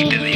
She believes.